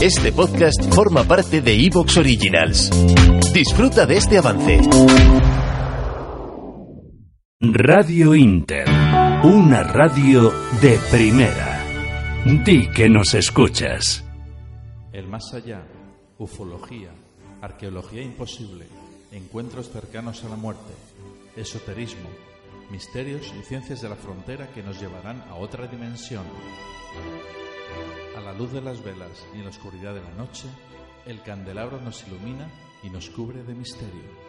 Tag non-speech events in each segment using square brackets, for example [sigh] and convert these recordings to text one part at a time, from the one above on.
Este podcast forma parte de Evox Originals. Disfruta de este avance. Radio Inter. Una radio de primera. Di que nos escuchas. El más allá, ufología, arqueología imposible, encuentros cercanos a la muerte, esoterismo, misterios y ciencias de la frontera que nos llevarán a otra dimensión. A la luz de las velas y en la oscuridad de la noche, el candelabro nos ilumina y nos cubre de misterio.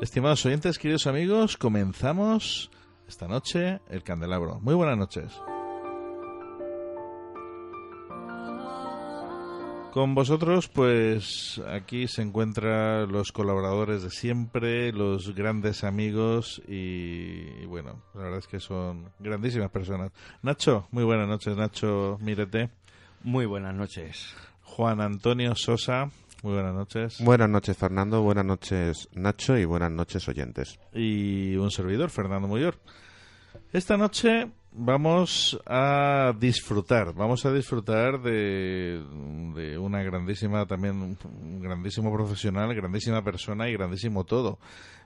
Estimados oyentes, queridos amigos, comenzamos esta noche el candelabro. Muy buenas noches. Con vosotros, pues aquí se encuentran los colaboradores de siempre, los grandes amigos y, y bueno, la verdad es que son grandísimas personas. Nacho, muy buenas noches, Nacho Mírete. Muy buenas noches. Juan Antonio Sosa, muy buenas noches. Buenas noches, Fernando. Buenas noches, Nacho. Y buenas noches, oyentes. Y un servidor, Fernando Muyor. Esta noche vamos a disfrutar, vamos a disfrutar de, de una grandísima, también un grandísimo profesional, grandísima persona y grandísimo todo.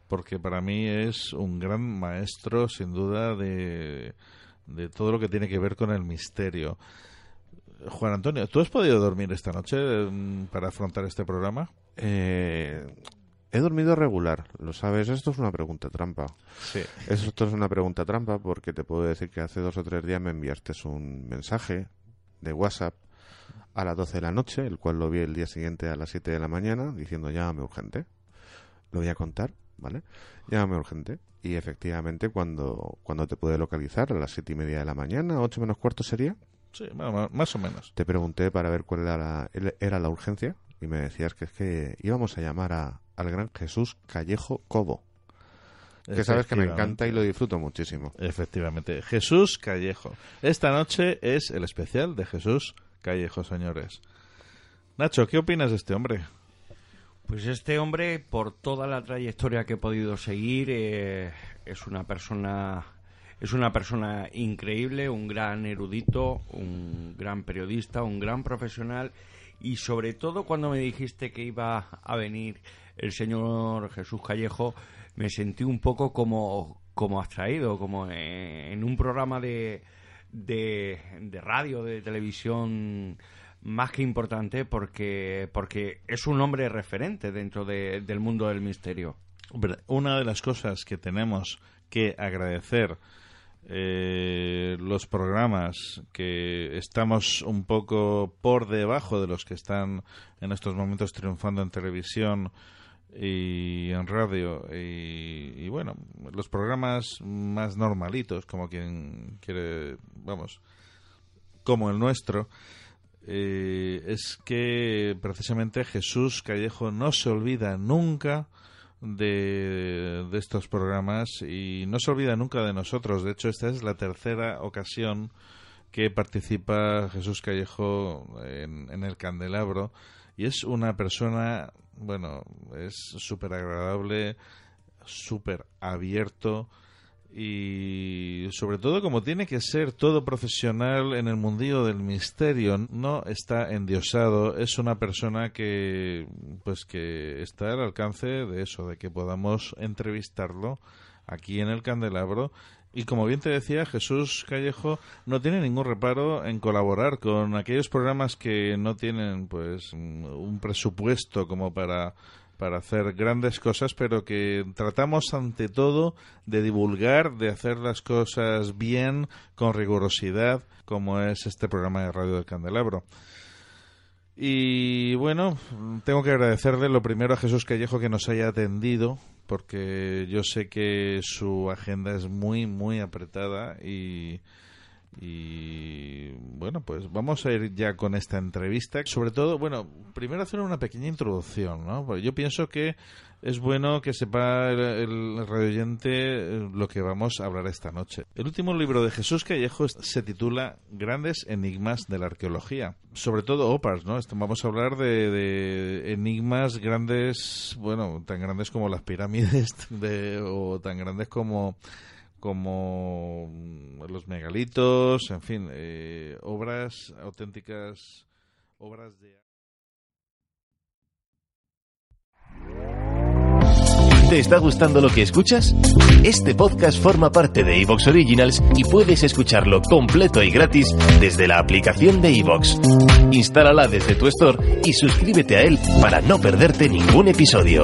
Porque para mí es un gran maestro, sin duda, de, de todo lo que tiene que ver con el misterio. Juan Antonio, ¿tú has podido dormir esta noche mm, para afrontar este programa? Eh, he dormido regular, lo sabes. Esto es una pregunta trampa. Sí. Esto es una pregunta trampa porque te puedo decir que hace dos o tres días me enviaste un mensaje de WhatsApp a las 12 de la noche, el cual lo vi el día siguiente a las 7 de la mañana, diciendo llámame urgente. Lo voy a contar, ¿vale? Llámame urgente. Y efectivamente, cuando, cuando te pude localizar, a las siete y media de la mañana, ocho menos cuarto sería, Sí, más o menos. te pregunté para ver cuál era la, el- era la urgencia y me decías que es que íbamos a llamar a, al gran Jesús Callejo Cobo. Que sabes que me encanta y lo disfruto muchísimo. Efectivamente. Jesús Callejo. Esta noche es el especial de Jesús Callejo, señores. Nacho, ¿qué opinas de este hombre? Pues este hombre, por toda la trayectoria que he podido seguir, eh, es una persona es una persona increíble, un gran erudito, un gran periodista, un gran profesional y sobre todo cuando me dijiste que iba a venir el señor Jesús Callejo, me sentí un poco como como abstraído, como en un programa de, de, de radio, de televisión más que importante porque, porque es un hombre referente dentro de- del mundo del misterio. Una de las cosas que tenemos que agradecer eh, los programas que estamos un poco por debajo de los que están en estos momentos triunfando en televisión y en radio. Y, bueno los programas más normalitos como quien quiere vamos como el nuestro eh, es que precisamente Jesús Callejo no se olvida nunca de, de estos programas y no se olvida nunca de nosotros. De hecho, esta es la tercera ocasión que participa Jesús Callejo en, en el Candelabro y es una persona, bueno, es súper agradable, súper abierto y sobre todo como tiene que ser todo profesional en el mundillo del misterio no está endiosado. Es una persona que pues que está al alcance de eso de que podamos entrevistarlo aquí en el candelabro. Y como bien te decía, Jesús Callejo no tiene ningún reparo en colaborar con aquellos programas que no tienen pues un presupuesto como para para hacer grandes cosas, pero que tratamos ante todo de divulgar, de hacer las cosas bien, con rigurosidad, como es este programa de Radio del Candelabro. Y bueno, tengo que agradecerle lo primero a Jesús Callejo que nos haya atendido, porque yo sé que su agenda es muy, muy apretada y, y bueno, pues vamos a ir ya con esta entrevista. Sobre todo, bueno, primero hacer una pequeña introducción, ¿no? Yo pienso que es bueno que sepa el, radioyente eh, lo que vamos a hablar esta noche. El último libro de Jesús Callejo se titula Grandes Enigmas de la Arqueología. Sobre todo OPAS, ¿no? Vamos a hablar de, de enigmas grandes, bueno, tan grandes como las pirámides [laughs] de, o tan grandes como como mm, los megalitos, en fin, eh, obras auténticas, obras de... ¿Te está gustando lo que escuchas? Este podcast forma parte de Evox Originals y puedes escucharlo completo y gratis desde la aplicación de Evox. Instálala desde tu store y suscríbete a él para no perderte ningún episodio.